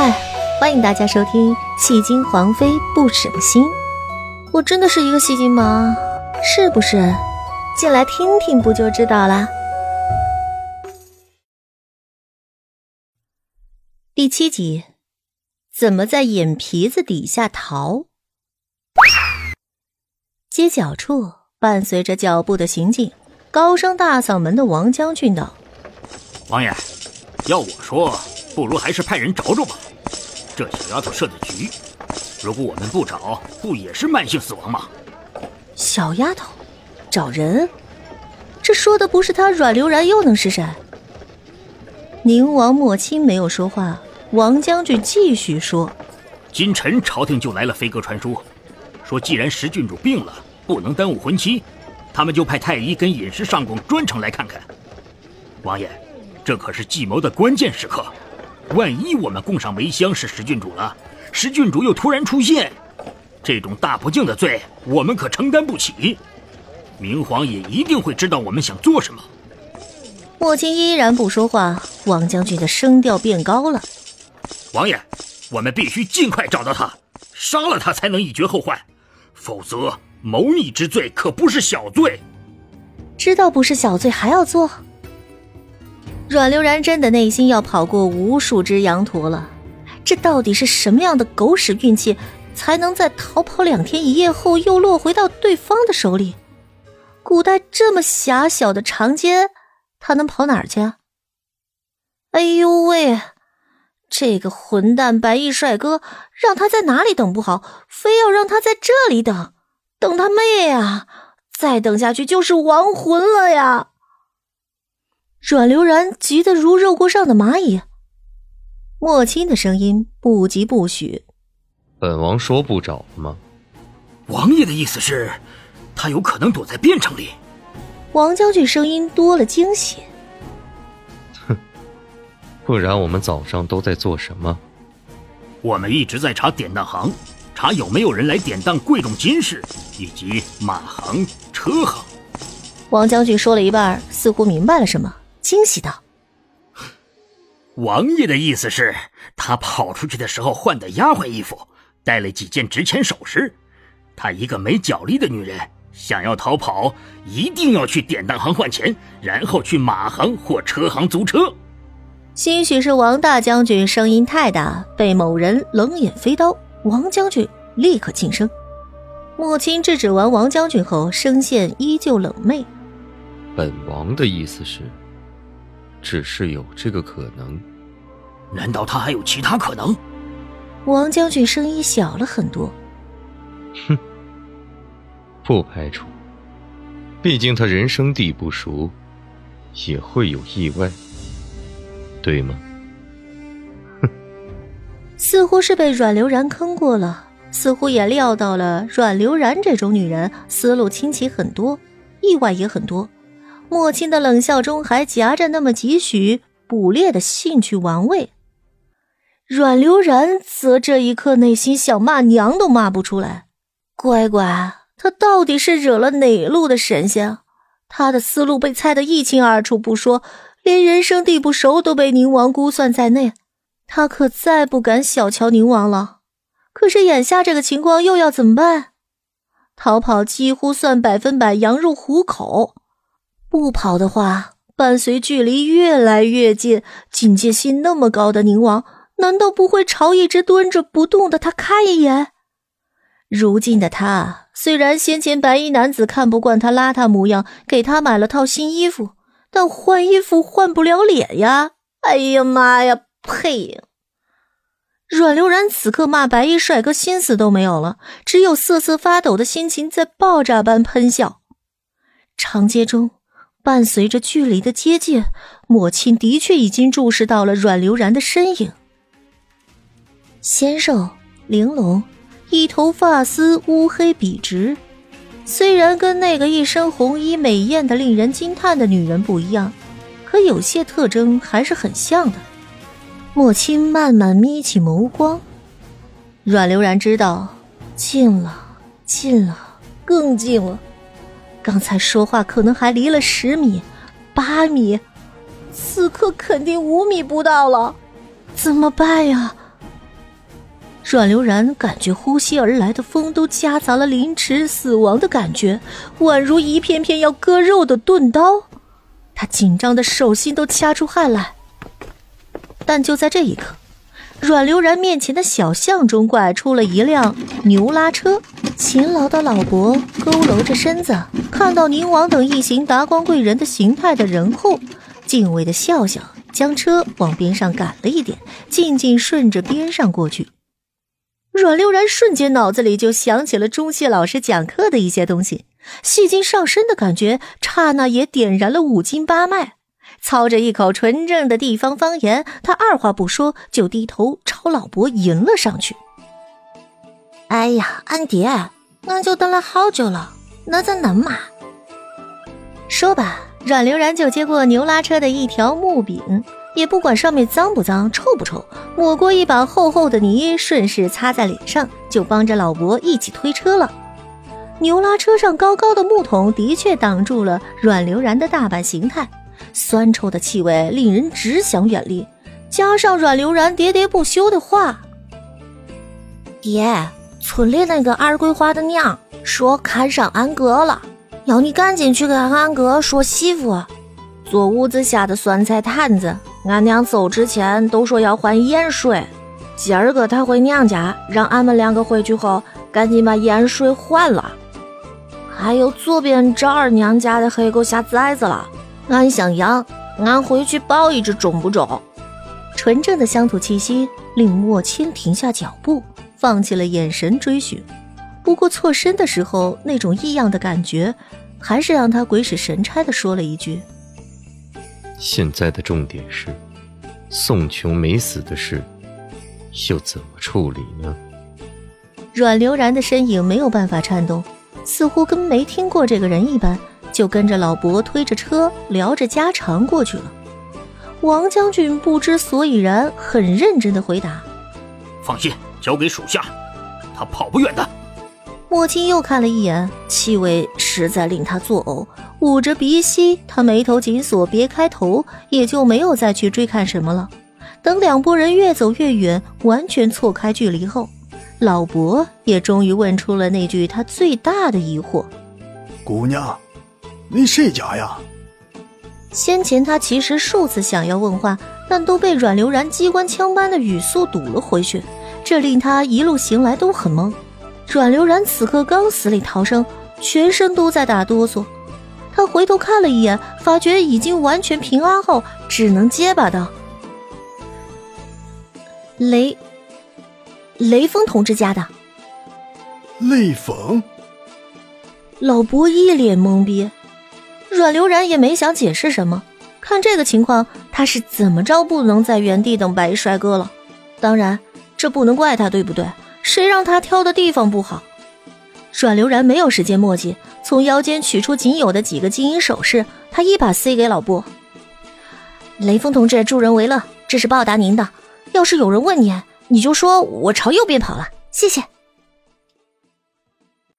嗨，欢迎大家收听《戏精皇妃不省心》。我真的是一个戏精吗？是不是？进来听听不就知道啦。第七集，怎么在眼皮子底下逃？街角处，伴随着脚步的行进，高声大嗓门的王将军道：“王爷，要我说，不如还是派人找找吧。这小丫头设的局，如果我们不找，不也是慢性死亡吗？”小丫头，找人？这说的不是他阮流然又能是谁？宁王莫清没有说话，王将军继续说：“今晨朝廷就来了飞鸽传书，说既然石郡主病了。”不能耽误婚期，他们就派太医跟饮食上宫专程来看看。王爷，这可是计谋的关键时刻，万一我们供上梅香是石郡主了，石郡主又突然出现，这种大不敬的罪，我们可承担不起。明皇也一定会知道我们想做什么。莫青依然不说话，王将军的声调变高了：“王爷，我们必须尽快找到他，杀了他才能以绝后患，否则……”谋逆之罪可不是小罪，知道不是小罪还要做？阮流然真的内心要跑过无数只羊驼了。这到底是什么样的狗屎运气，才能在逃跑两天一夜后又落回到对方的手里？古代这么狭小的长街，他能跑哪儿去？哎呦喂，这个混蛋白衣帅哥，让他在哪里等不好，非要让他在这里等。等他妹呀！再等下去就是亡魂了呀！阮流然急得如热锅上的蚂蚁。莫青的声音不疾不徐：“本王说不找了吗？”王爷的意思是，他有可能躲在汴城里。王将军声音多了惊喜：“哼，不然我们早上都在做什么？我们一直在查典当行。”查有没有人来典当贵重金饰，以及马行、车行。王将军说了一半，似乎明白了什么，惊喜道：“王爷的意思是，他跑出去的时候换的丫鬟衣服，带了几件值钱首饰。他一个没脚力的女人，想要逃跑，一定要去典当行换钱，然后去马行或车行租车。兴许是王大将军声音太大，被某人冷眼飞刀。”王将军立刻噤声。母亲制止完王将军后，声线依旧冷媚：“本王的意思是，只是有这个可能。难道他还有其他可能？”王将军声音小了很多：“哼，不排除。毕竟他人生地不熟，也会有意外，对吗？”哼似乎是被阮流然坑过了，似乎也料到了阮流然这种女人思路清奇很多，意外也很多。莫青的冷笑中还夹着那么几许捕猎的兴趣玩味。阮流然则这一刻内心想骂娘都骂不出来。乖乖，他到底是惹了哪路的神仙？他的思路被猜得一清二楚不说，连人生地不熟都被宁王估算在内。他可再不敢小瞧宁王了，可是眼下这个情况又要怎么办？逃跑几乎算百分百羊入虎口，不跑的话，伴随距离越来越近，警戒心那么高的宁王，难道不会朝一直蹲着不动的他看一眼？如今的他，虽然先前白衣男子看不惯他邋遢模样，给他买了套新衣服，但换衣服换不了脸呀！哎呀妈呀！呸！阮流然此刻骂白衣帅哥心思都没有了，只有瑟瑟发抖的心情在爆炸般喷笑。长街中，伴随着距离的接近，莫青的确已经注视到了阮流然的身影。纤瘦玲珑，一头发丝乌黑笔直，虽然跟那个一身红衣美艳的令人惊叹的女人不一样，可有些特征还是很像的。莫青慢慢眯起眸光，阮流然知道，近了，近了，更近了。刚才说话可能还离了十米、八米，此刻肯定五米不到了。怎么办呀？阮流然感觉呼吸而来的风都夹杂了凌迟死亡的感觉，宛如一片片要割肉的钝刀。他紧张的手心都掐出汗来。但就在这一刻，阮流然面前的小巷中拐出了一辆牛拉车，勤劳的老伯佝偻着身子，看到宁王等一行达官贵人的形态的人后，敬畏的笑笑，将车往边上赶了一点，静静顺着边上过去。阮流然瞬间脑子里就想起了中戏老师讲课的一些东西，戏精上身的感觉，刹那也点燃了五经八脉。操着一口纯正的地方方言，他二话不说就低头朝老伯迎了上去。哎呀，安迪，俺就等了好久了，那咋能嘛？说吧，阮流然就接过牛拉车的一条木柄。也不管上面脏不脏、臭不臭，抹过一把厚厚的泥，顺势擦在脸上，就帮着老伯一起推车了。牛拉车上高高的木桶的确挡住了阮流然的大半形态，酸臭的气味令人只想远离。加上阮流然喋喋不休的话：“爹，村里那个二桂花的娘说看上安哥了，要你赶紧去给安哥说媳妇，做屋子下的酸菜坛子。”俺娘走之前都说要换盐水，今儿个她回娘家，让俺们两个回去后赶紧把盐水换了。还有左边赵二娘家的黑狗下崽子了，俺想养，俺回去抱一只中不中？纯正的乡土气息令莫青停下脚步，放弃了眼神追寻。不过错身的时候那种异样的感觉，还是让他鬼使神差的说了一句。现在的重点是，宋琼没死的事，又怎么处理呢？阮流然的身影没有办法颤动，似乎跟没听过这个人一般，就跟着老伯推着车聊着家常过去了。王将军不知所以然，很认真的回答：“放心，交给属下，他跑不远的。”莫青又看了一眼，气味实在令他作呕，捂着鼻息，他眉头紧锁，别开头，也就没有再去追看什么了。等两拨人越走越远，完全错开距离后，老伯也终于问出了那句他最大的疑惑：“姑娘，你谁家呀？”先前他其实数次想要问话，但都被阮流然机关枪般的语速堵了回去，这令他一路行来都很懵。阮流然此刻刚死里逃生，全身都在打哆嗦。他回头看了一眼，发觉已经完全平安后，只能结巴道：“雷，雷锋同志家的。”雷锋。老伯一脸懵逼，阮流然也没想解释什么。看这个情况，他是怎么着不能在原地等白衣帅哥了。当然，这不能怪他，对不对？谁让他挑的地方不好？阮流然没有时间墨迹，从腰间取出仅有的几个金银首饰，他一把塞给老布。雷锋同志助人为乐，这是报答您的。要是有人问你，你就说我朝右边跑了，谢谢。